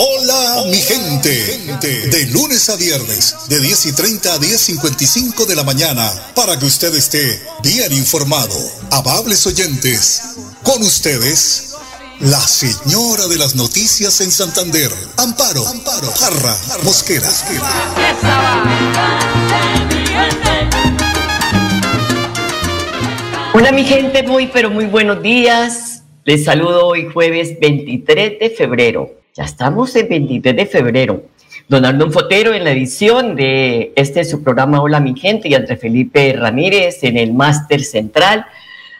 Hola, mi gente. De lunes a viernes, de 10 y 30 a 10.55 de la mañana, para que usted esté bien informado. Amables oyentes, con ustedes la señora de las noticias en Santander, Amparo, Amparo, Jarra, Mosquera. Hola mi gente, muy pero muy buenos días. Les saludo hoy jueves 23 de febrero. Ya estamos en 23 de febrero. Don Arnón Fotero en la edición de este su programa Hola mi gente y André Felipe Ramírez en el máster central.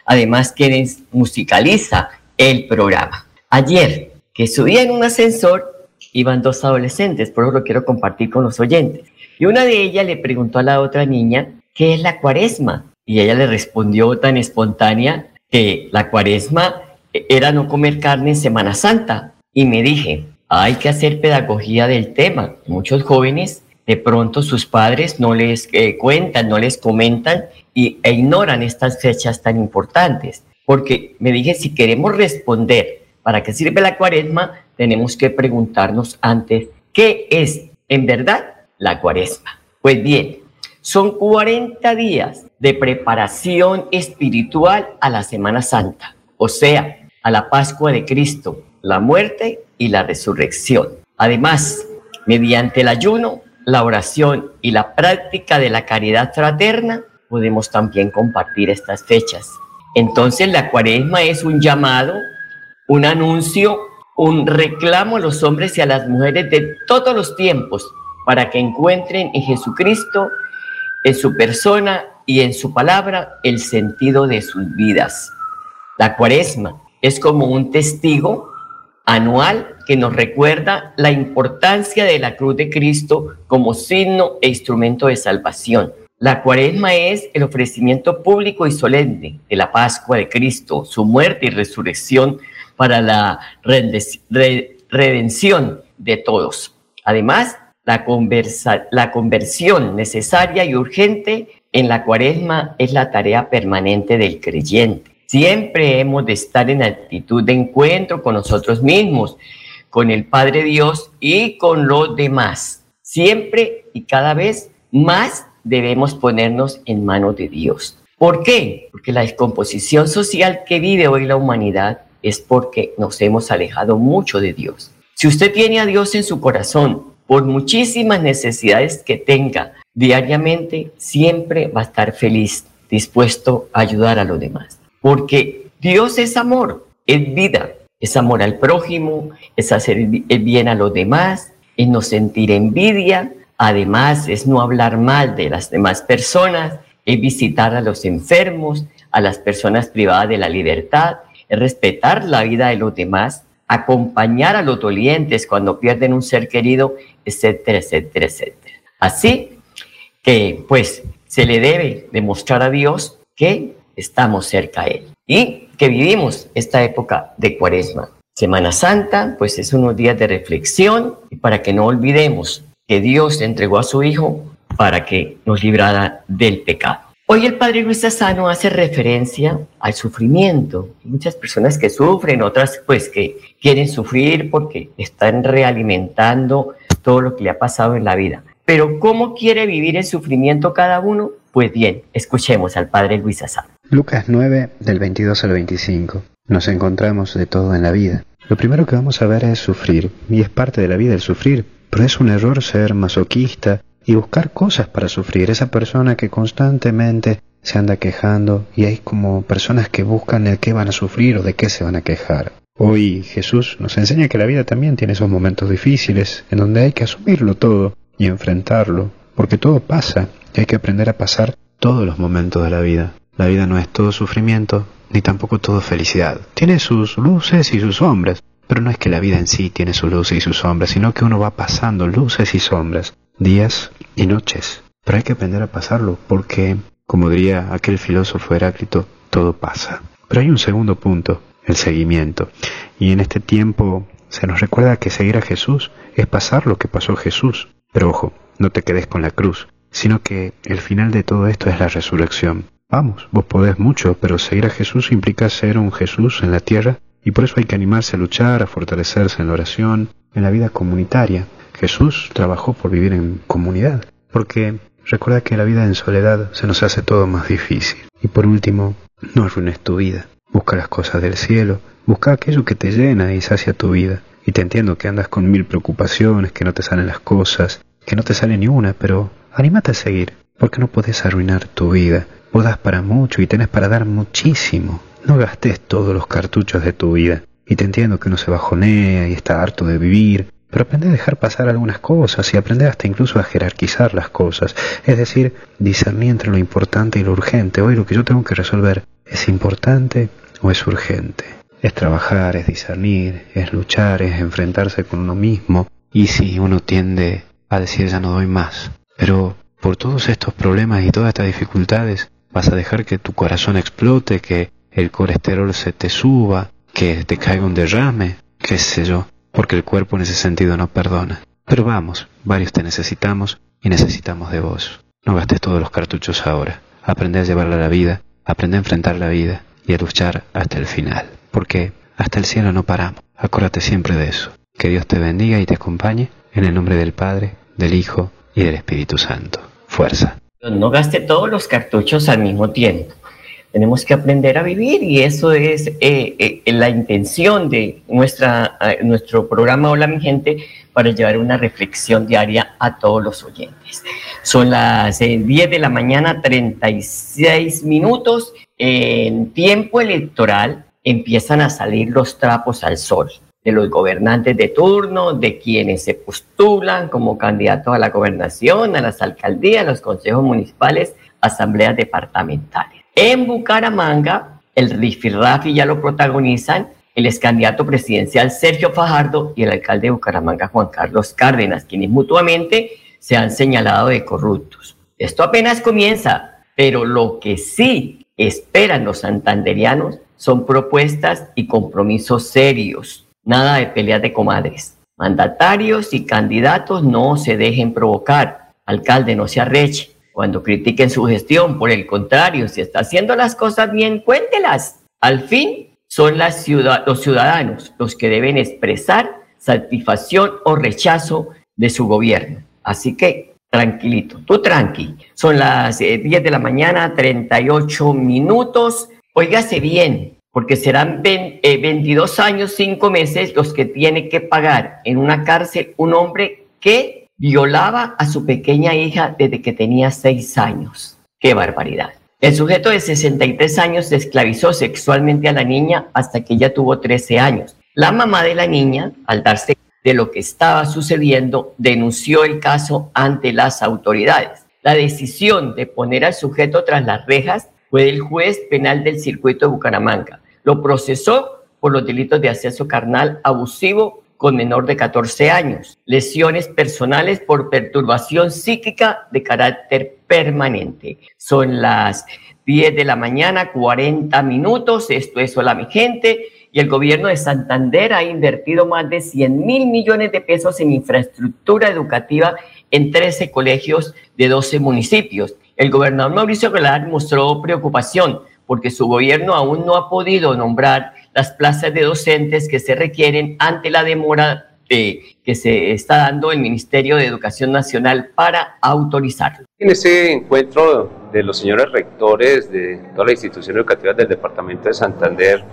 Además que musicaliza el programa. Ayer, que subía en un ascensor, iban dos adolescentes, por eso lo quiero compartir con los oyentes. Y una de ellas le preguntó a la otra niña, ¿qué es la cuaresma? Y ella le respondió tan espontánea que la cuaresma era no comer carne en Semana Santa. Y me dije, hay que hacer pedagogía del tema. Muchos jóvenes de pronto sus padres no les eh, cuentan, no les comentan y, e ignoran estas fechas tan importantes porque me dije, si queremos responder para qué sirve la cuaresma, tenemos que preguntarnos antes, ¿qué es en verdad la cuaresma? Pues bien, son 40 días de preparación espiritual a la Semana Santa, o sea, a la Pascua de Cristo, la muerte y la resurrección. Además, mediante el ayuno, la oración y la práctica de la caridad fraterna, podemos también compartir estas fechas entonces la cuaresma es un llamado, un anuncio, un reclamo a los hombres y a las mujeres de todos los tiempos para que encuentren en Jesucristo, en su persona y en su palabra el sentido de sus vidas. La cuaresma es como un testigo anual que nos recuerda la importancia de la cruz de Cristo como signo e instrumento de salvación. La cuaresma es el ofrecimiento público y solemne de la Pascua de Cristo, su muerte y resurrección para la redención de todos. Además, la, la conversión necesaria y urgente en la cuaresma es la tarea permanente del creyente. Siempre hemos de estar en actitud de encuentro con nosotros mismos, con el Padre Dios y con los demás. Siempre y cada vez más debemos ponernos en manos de Dios. ¿Por qué? Porque la descomposición social que vive hoy la humanidad es porque nos hemos alejado mucho de Dios. Si usted tiene a Dios en su corazón, por muchísimas necesidades que tenga diariamente, siempre va a estar feliz, dispuesto a ayudar a los demás. Porque Dios es amor, es vida, es amor al prójimo, es hacer el bien a los demás, es no sentir envidia, Además, es no hablar mal de las demás personas, es visitar a los enfermos, a las personas privadas de la libertad, es respetar la vida de los demás, acompañar a los dolientes cuando pierden un ser querido, etcétera, etcétera, etcétera. Así que, pues, se le debe demostrar a Dios que estamos cerca a Él y que vivimos esta época de cuaresma. Semana Santa, pues es unos días de reflexión para que no olvidemos que Dios entregó a su Hijo para que nos librara del pecado. Hoy el Padre Luis Sassano hace referencia al sufrimiento. Muchas personas que sufren, otras pues que quieren sufrir porque están realimentando todo lo que le ha pasado en la vida. Pero ¿cómo quiere vivir el sufrimiento cada uno? Pues bien, escuchemos al Padre Luis Sassano. Lucas 9 del 22 al 25. Nos encontramos de todo en la vida. Lo primero que vamos a ver es sufrir, y es parte de la vida el sufrir, pero es un error ser masoquista y buscar cosas para sufrir. Esa persona que constantemente se anda quejando y hay como personas que buscan el qué van a sufrir o de qué se van a quejar. Hoy Jesús nos enseña que la vida también tiene esos momentos difíciles en donde hay que asumirlo todo y enfrentarlo, porque todo pasa hay que aprender a pasar todos los momentos de la vida. La vida no es todo sufrimiento ni tampoco todo felicidad. Tiene sus luces y sus sombras, Pero no es que la vida en sí tiene sus luces y sus sombras, sino que uno va pasando luces y sombras, días y noches. Pero hay que aprender a pasarlo, porque, como diría aquel filósofo Heráclito, todo pasa. Pero hay un segundo punto, el seguimiento. Y en este tiempo se nos recuerda que seguir a Jesús es pasar lo que pasó Jesús. Pero ojo, no te quedes con la cruz, sino que el final de todo esto es la resurrección. Vamos, vos podés mucho, pero seguir a Jesús implica ser un Jesús en la tierra y por eso hay que animarse a luchar, a fortalecerse en la oración, en la vida comunitaria. Jesús trabajó por vivir en comunidad, porque recuerda que la vida en soledad se nos hace todo más difícil. Y por último, no arruines tu vida. Busca las cosas del cielo, busca aquello que te llena y sacia tu vida. Y te entiendo que andas con mil preocupaciones, que no te salen las cosas, que no te sale ni una, pero anímate a seguir, porque no puedes arruinar tu vida. Vos das para mucho y tenés para dar muchísimo. No gastes todos los cartuchos de tu vida. Y te entiendo que uno se bajonea y está harto de vivir, pero aprende a dejar pasar algunas cosas y aprende hasta incluso a jerarquizar las cosas, es decir, discernir entre lo importante y lo urgente. Hoy lo que yo tengo que resolver es importante o es urgente. Es trabajar, es discernir, es luchar, es enfrentarse con uno mismo. Y si uno tiende a decir ya no doy más, pero por todos estos problemas y todas estas dificultades, vas a dejar que tu corazón explote, que el colesterol se te suba, que te caiga un derrame, qué sé yo, porque el cuerpo en ese sentido no perdona. Pero vamos, varios te necesitamos y necesitamos de vos. No gastes todos los cartuchos ahora. Aprende a llevarla a la vida, aprende a enfrentar la vida y a luchar hasta el final. Porque hasta el cielo no paramos. Acuérdate siempre de eso. Que Dios te bendiga y te acompañe en el nombre del Padre, del Hijo y del Espíritu Santo. Fuerza. No gaste todos los cartuchos al mismo tiempo. Tenemos que aprender a vivir y eso es eh, eh, la intención de nuestra, eh, nuestro programa Hola mi gente para llevar una reflexión diaria a todos los oyentes. Son las 10 de la mañana, 36 minutos. En tiempo electoral empiezan a salir los trapos al sol de los gobernantes de turno, de quienes se postulan como candidatos a la gobernación, a las alcaldías, a los consejos municipales, asambleas departamentales. En Bucaramanga, el rifirrafi ya lo protagonizan el ex candidato presidencial Sergio Fajardo y el alcalde de Bucaramanga Juan Carlos Cárdenas, quienes mutuamente se han señalado de corruptos. Esto apenas comienza, pero lo que sí esperan los santanderianos son propuestas y compromisos serios, nada de peleas de comadres. Mandatarios y candidatos no se dejen provocar. Alcalde, no se arreche cuando critiquen su gestión. Por el contrario, si está haciendo las cosas bien, cuéntelas. Al fin, son las los ciudadanos los que deben expresar satisfacción o rechazo de su gobierno. Así que tranquilito, tú tranqui. Son las 10 eh, de la mañana, 38 minutos. Óigase bien, porque serán 22 eh, años, 5 meses los que tiene que pagar en una cárcel un hombre que violaba a su pequeña hija desde que tenía seis años. ¡Qué barbaridad! El sujeto de 63 años esclavizó sexualmente a la niña hasta que ella tuvo 13 años. La mamá de la niña, al darse de lo que estaba sucediendo, denunció el caso ante las autoridades. La decisión de poner al sujeto tras las rejas fue del juez penal del circuito de Bucaramanga. Lo procesó por los delitos de acceso carnal abusivo con menor de 14 años, lesiones personales por perturbación psíquica de carácter permanente. Son las 10 de la mañana, 40 minutos, esto es Hola mi gente, y el gobierno de Santander ha invertido más de 100 mil millones de pesos en infraestructura educativa en 13 colegios de 12 municipios. El gobernador Mauricio Velar mostró preocupación porque su gobierno aún no ha podido nombrar las plazas de docentes que se requieren ante la demora que se está dando el Ministerio de Educación Nacional para autorizarlo. En ese encuentro de los señores rectores de todas las instituciones educativas del Departamento de Santander,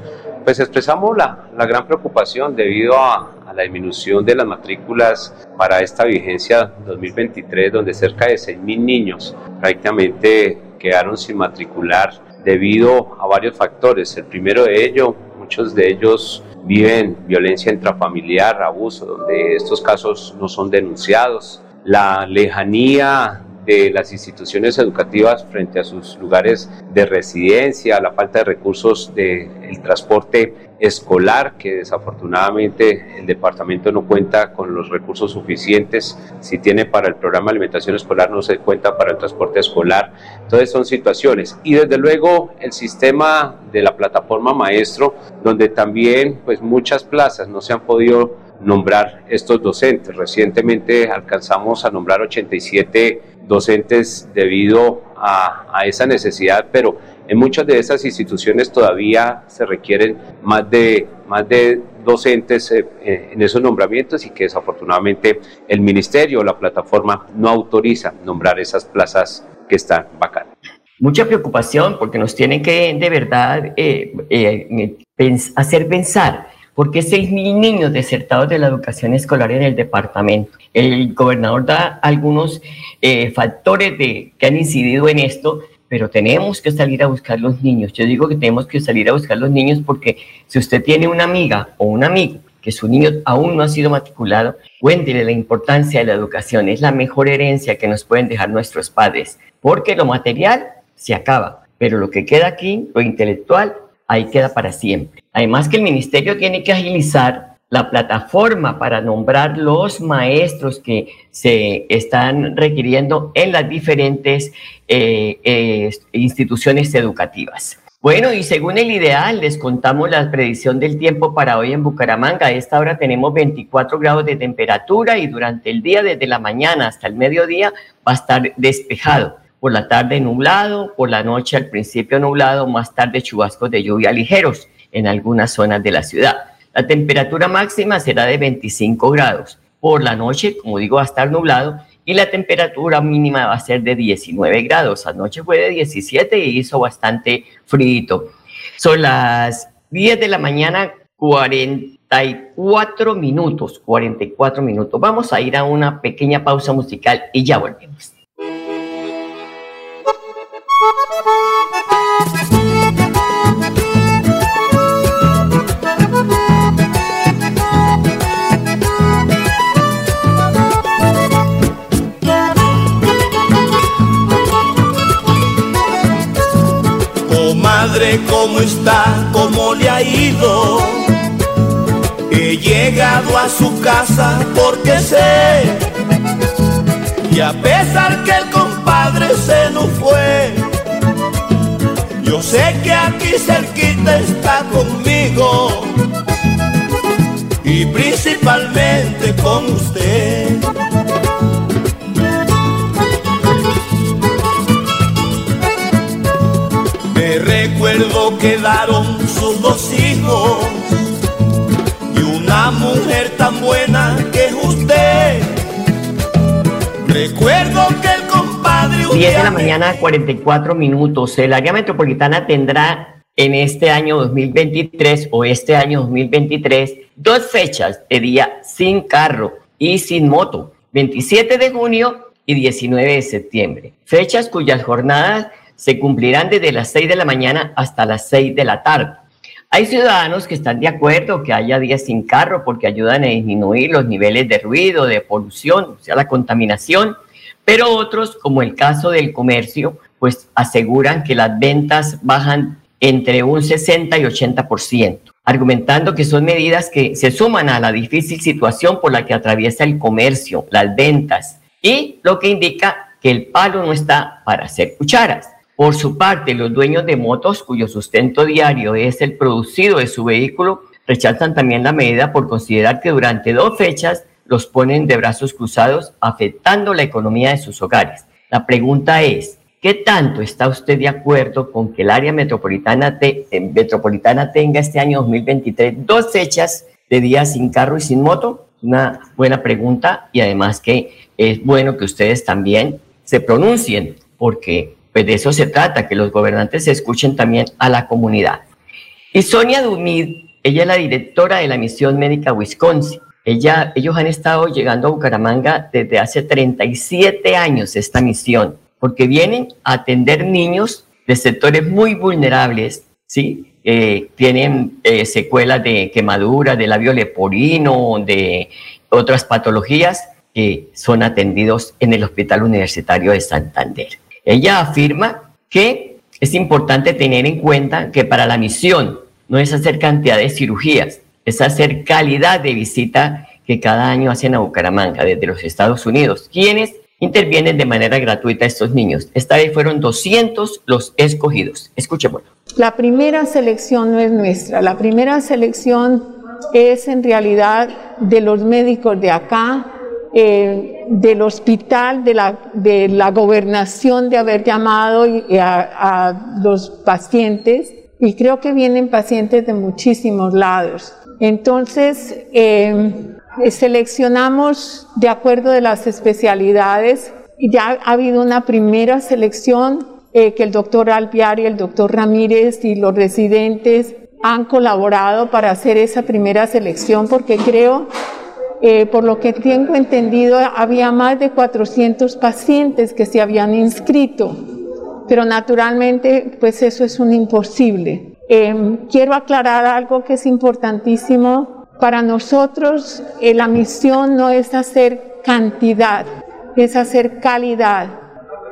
pues expresamos la, la gran preocupación debido a, a, la disminución de las matrículas para esta vigencia 2023, donde cerca de 6.000 niños prácticamente quedaron sin matricular debido a varios factores. El primero de ellos, muchos de ellos viven violencia intrafamiliar, abuso, donde estos casos no son denunciados. La lejanía de las instituciones educativas frente a sus lugares de residencia, la falta de recursos del transporte escolar, que desafortunadamente el departamento no cuenta con los recursos suficientes. Si tiene para el programa de alimentación escolar, no se cuenta para el transporte escolar. Entonces son situaciones. Y desde luego el sistema de la plataforma maestro, donde también pues muchas plazas no se han podido nombrar estos docentes. Recientemente alcanzamos a nombrar 87 docentes debido a, esa necesidad, pero en muchas de esas instituciones todavía se requieren más de, más de docentes eh, eh, en esos nombramientos y que desafortunadamente el ministerio o la plataforma no autoriza nombrar esas plazas que están vacantes. Mucha preocupación porque nos tienen que de verdad eh, hacer pensar porque mil niños desertados de la educación escolar en el departamento. El gobernador da algunos factores de, que han incidido en esto, pero tenemos que salir a buscar los niños. Yo digo que tenemos que salir a buscar los niños porque si usted tiene una amiga o un amigo que su niño aún no ha sido matriculado, cuéntele la importancia de la educación. Es la mejor herencia que nos pueden dejar nuestros padres, porque lo material se acaba, pero lo que queda aquí, lo intelectual, ahí queda para siempre. Además que el ministerio tiene que agilizar la plataforma para nombrar los maestros que se están requiriendo en las diferentes eh, eh, instituciones educativas. Bueno, y según el ideal, les contamos la predicción del tiempo para hoy en Bucaramanga. A esta hora tenemos 24 grados de temperatura y durante el día, desde la mañana hasta el mediodía, va a estar despejado. Por la tarde nublado, por la noche al principio nublado, más tarde chubascos de lluvia ligeros en algunas zonas de la ciudad. La temperatura máxima será de 25 grados. Por la noche, como digo, va a estar nublado y la temperatura mínima va a ser de 19 grados. Anoche fue de 17 y hizo bastante frío. Son las 10 de la mañana, 44 minutos, 44 minutos. Vamos a ir a una pequeña pausa musical y ya volvemos. Cómo está, cómo le ha ido. He llegado a su casa porque sé, y a pesar que el compadre se nos fue, yo sé que aquí cerquita está conmigo y principalmente con usted. Quedaron sus dos hijos y una mujer tan buena que es usted. Recuerdo que el compadre... 10 de la mañana, 44 minutos. El área metropolitana tendrá en este año 2023 o este año 2023 dos fechas de día sin carro y sin moto, 27 de junio y 19 de septiembre. Fechas cuyas jornadas se cumplirán desde las 6 de la mañana hasta las 6 de la tarde. Hay ciudadanos que están de acuerdo que haya días sin carro porque ayudan a disminuir los niveles de ruido, de polución, o sea, la contaminación, pero otros, como el caso del comercio, pues aseguran que las ventas bajan entre un 60 y 80%, argumentando que son medidas que se suman a la difícil situación por la que atraviesa el comercio, las ventas, y lo que indica que el palo no está para hacer cucharas. Por su parte, los dueños de motos cuyo sustento diario es el producido de su vehículo rechazan también la medida por considerar que durante dos fechas los ponen de brazos cruzados, afectando la economía de sus hogares. La pregunta es, ¿qué tanto está usted de acuerdo con que el área metropolitana, eh, tenga este año 2023 dos fechas de días sin carro y sin moto? Una buena pregunta y además que es bueno que ustedes también se pronuncien porque pues de eso se trata, que los gobernantes escuchen también a la comunidad. Y Sonia Dumid, ella es la directora de la misión médica Wisconsin. Ella, ellos han estado llegando a Bucaramanga desde hace 37 años esta misión, porque vienen a atender niños de sectores muy vulnerables, ¿sí? Eh, tienen eh, secuelas de quemadura, de labio leporino, de otras patologías que son atendidos en el Hospital Universitario de Santander. Ella afirma que es importante tener en cuenta que para la misión no es hacer cantidad de cirugías, es hacer calidad de visita que cada año hacen a Bucaramanga desde los Estados Unidos, quienes intervienen de manera gratuita a estos niños. Esta vez fueron 200 los escogidos. Escuchemos. La primera selección no es nuestra, la primera selección es en realidad de los médicos de acá, eh, del hospital, de la, de la gobernación de haber llamado a, los pacientes y creo que vienen pacientes de muchísimos lados. Entonces, eh, seleccionamos de acuerdo de las especialidades. Ya ha habido una primera selección eh, que el doctor Alpiar y el doctor Ramírez y los residentes han colaborado para hacer esa primera selección porque creo, eh, por lo que tengo entendido, había más de 400 pacientes que se habían inscrito, pero naturalmente pues eso es un imposible. Em, quiero aclarar algo que es importantísimo para nosotros eh, la misión no es hacer cantidad, es hacer calidad.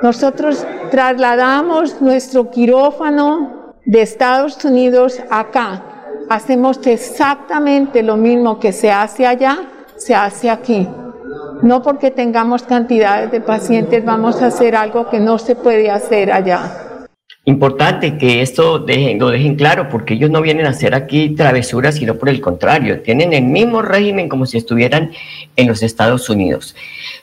Nosotros trasladamos nuestro quirófano de Estados Unidos acá. Hacemos exactamente lo mismo que se hace allá, se hace aquí. No porque tengamos cantidades de pacientes vamos a hacer algo que no se puede hacer allá. Importante que esto lo dejen claro, porque ellos no vienen a hacer aquí travesuras, sino por el contrario, tienen el mismo régimen como si estuvieran en los Estados Unidos.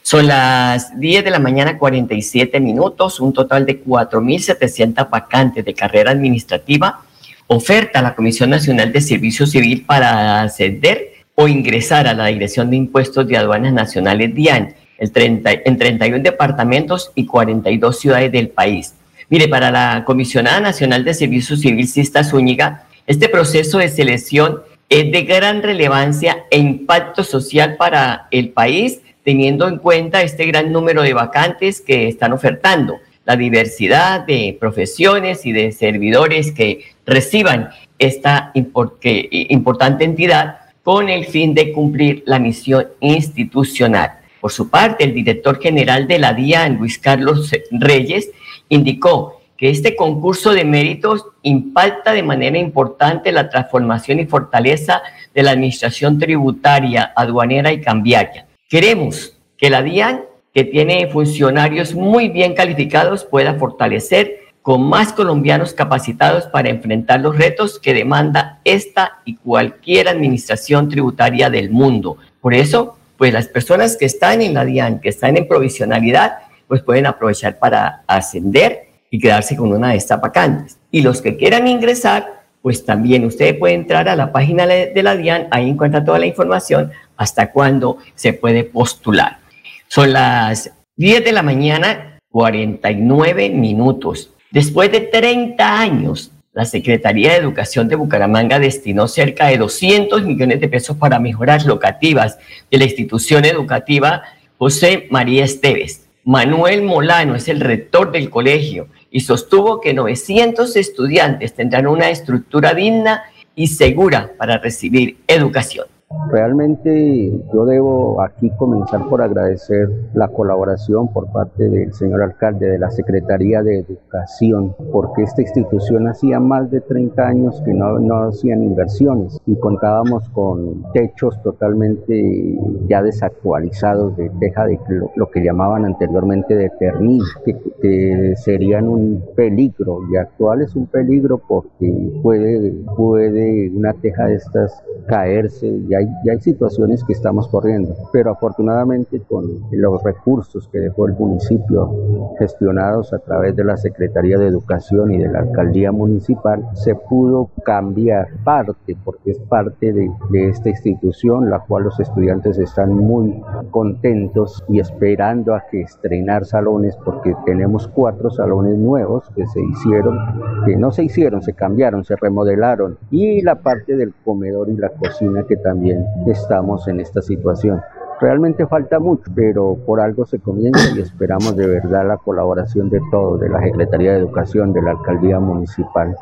Son las 10 de la mañana, 47 minutos, un total de 4.700 vacantes de carrera administrativa. Oferta a la Comisión Nacional de Servicio Civil para ascender o ingresar a la Dirección de Impuestos de Aduanas Nacionales DIAN el 30, en 31 departamentos y 42 ciudades del país. Mire, para la Comisionada Nacional de Servicio Civil, Sista Zúñiga, este proceso de selección es de gran relevancia e impacto social para el país, teniendo en cuenta este gran número de vacantes que están ofertando, la diversidad de profesiones y de servidores que reciban esta importante entidad con el fin de cumplir la misión institucional. Por su parte, el director general de la DIAN, Luis Carlos Reyes, indicó que este concurso de méritos impacta de manera importante la transformación y fortaleza de la administración tributaria, aduanera y cambiaria. Queremos que la DIAN, que tiene funcionarios muy bien calificados, pueda fortalecer con más colombianos capacitados para enfrentar los retos que demanda esta y cualquier administración tributaria del mundo. Por eso, pues las personas que están en la DIAN, que están en provisionalidad, pues pueden aprovechar para ascender y quedarse con una de estas vacantes. Y los que quieran ingresar, pues también usted puede entrar a la página de la DIAN, ahí encuentra toda la información hasta cuándo se puede postular. Son las 10 de la mañana, 49 minutos. Después de 30 años, la Secretaría de Educación de Bucaramanga destinó cerca de 200 millones de pesos para mejoras locativas de la institución educativa José María Esteves. Manuel Molano es el rector del colegio y sostuvo que 900 estudiantes tendrán una estructura digna y segura para recibir educación. Realmente yo debo aquí comenzar por agradecer la colaboración por parte del señor alcalde de la Secretaría de Educación, porque esta institución hacía más de 30 años que no, no hacían inversiones y contábamos con techos totalmente ya desactualizados de teja de lo, que llamaban anteriormente de pernil, que, que, serían un peligro. Y actual es un peligro porque puede, puede una teja de estas caerse y hay, hay situaciones que estamos corriendo, pero afortunadamente con los recursos que dejó el municipio gestionados a través de la Secretaría de Educación y de la Alcaldía Municipal, se pudo cambiar parte, porque es parte de, de esta institución, la cual los estudiantes están muy contentos y esperando a que estrenar salones, porque tenemos cuatro salones nuevos que se hicieron, que no se hicieron, se cambiaron, se remodelaron, y la parte del comedor y la cocina que también estamos en esta situación. Realmente falta mucho, pero por algo se comienza y esperamos de verdad la colaboración de todos, de la Secretaría de Educación, de la Alcaldía Municipal,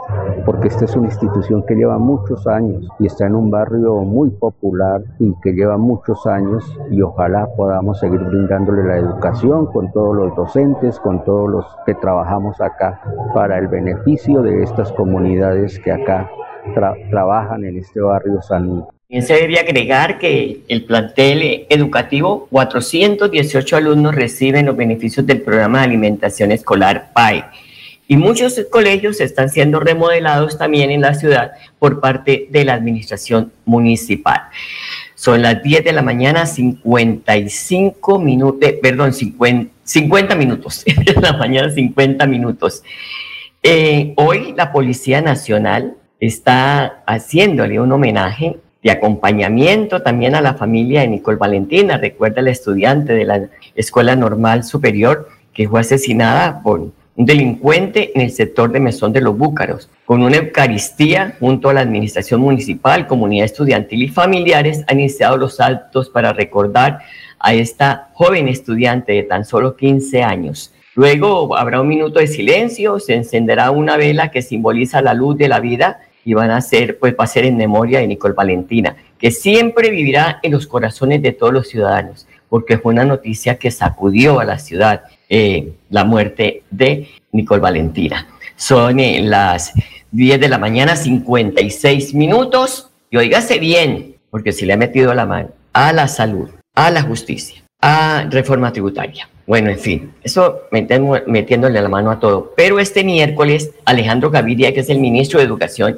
porque esta es una institución que lleva muchos años y está en un barrio muy popular y que lleva muchos años y ojalá podamos seguir brindándole la educación con todos los docentes, con todos los que trabajamos acá para el beneficio de estas comunidades que acá trabajan en este barrio San También se debe agregar que el plantel educativo, 418 alumnos reciben los beneficios del programa de alimentación escolar PAE. Y muchos colegios están siendo remodelados también en la ciudad por parte de la administración municipal. Son las 10 de la mañana, 55 minutos, eh, perdón, 50, 50 minutos, de la mañana 50 minutos. Eh, hoy la Policía Nacional está haciéndole un homenaje de acompañamiento también a la familia de Nicole Valentina. Recuerda la estudiante de la Escuela Normal Superior que fue asesinada por un delincuente en el sector de Mesón de los Búcaros. Con una Eucaristía junto a la Administración Municipal, comunidad estudiantil y familiares han iniciado los actos para recordar a esta joven estudiante de tan solo 15 años. Luego habrá un minuto de silencio, se encenderá una vela que simboliza la luz de la vida y van a ser, pues va a ser en memoria de Nicole Valentina, que siempre vivirá en los corazones de todos los ciudadanos, porque fue una noticia que sacudió a la ciudad eh, la muerte de Nicole Valentina. Son eh, las 10 de la mañana, 56 minutos. Y oígase bien, porque si le ha metido la mano a la salud, a la justicia, a reforma tributaria. Bueno, en fin, eso metiéndole la mano a todo. Pero este miércoles, Alejandro Gaviria, que es el ministro de Educación,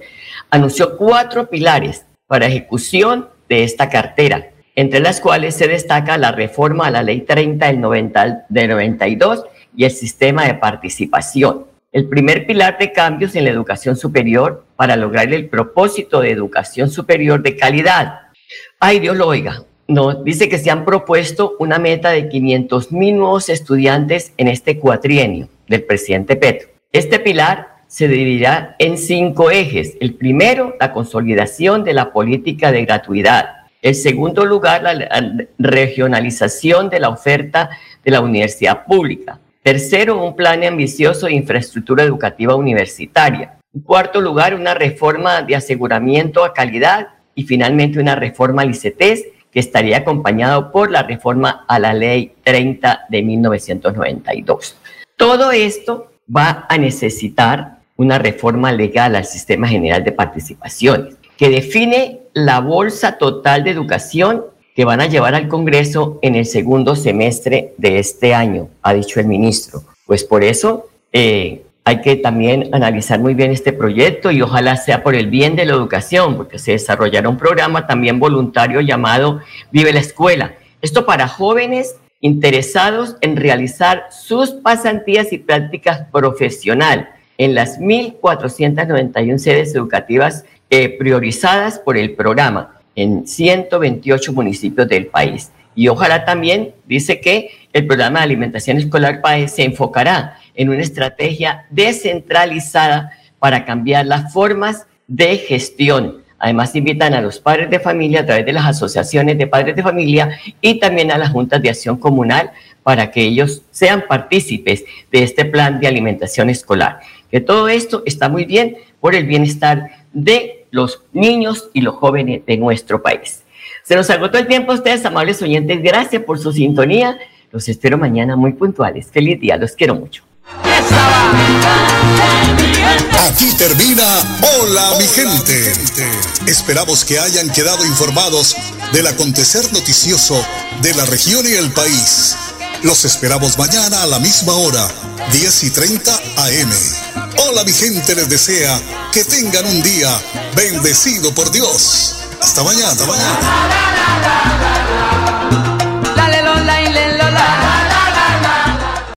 anunció cuatro pilares para ejecución de esta cartera entre las cuales se destaca la reforma a la Ley 30 del, 90, 92 y el sistema de participación. El primer pilar de cambios en la educación superior para lograr el propósito de educación superior de calidad. Ay, Dios lo oiga. No, dice que se han propuesto una meta de 500 mil nuevos estudiantes en este cuatrienio del presidente Petro. Este pilar se dividirá en cinco ejes. El primero, la consolidación de la política de gratuidad. En segundo lugar, la regionalización de la oferta de la universidad pública. Tercero, un plan ambicioso de infraestructura educativa universitaria. En cuarto lugar, una reforma de aseguramiento a calidad y finalmente una reforma al ICETES que estaría acompañado por la reforma a la ley 30 de 1992. Todo esto va a necesitar una reforma legal al sistema general de participaciones que define la bolsa total de educación que van a llevar al Congreso en el segundo semestre de este año, ha dicho el ministro. Pues por eso eh, hay que también analizar muy bien este proyecto y ojalá sea por el bien de la educación, porque se desarrollará un programa también voluntario llamado Vive la Escuela. Esto para jóvenes interesados en realizar sus pasantías y prácticas profesional en las 1.491 sedes educativas eh, priorizadas por el programa en 128 municipios del país. Y ojalá también dice que el programa de alimentación escolar PAE se enfocará en una estrategia descentralizada para cambiar las formas de gestión. Además, invitan a los padres de familia a través de las asociaciones de padres de familia y también a las juntas de acción comunal para que ellos sean partícipes de este plan de alimentación escolar. Que todo esto está muy bien por el bienestar de los niños y los jóvenes de nuestro país. Se nos agotó el tiempo, ustedes, amables oyentes. Gracias por su sintonía. Los espero mañana muy puntuales. Feliz día, los quiero mucho. Aquí termina Hola mi gente. Esperamos que hayan quedado informados del acontecer noticioso de la región y el país. Los esperamos mañana a la misma hora, 10 y 30 AM. Hola mi gente les desea que tengan un día bendecido por Dios. С Таваняном.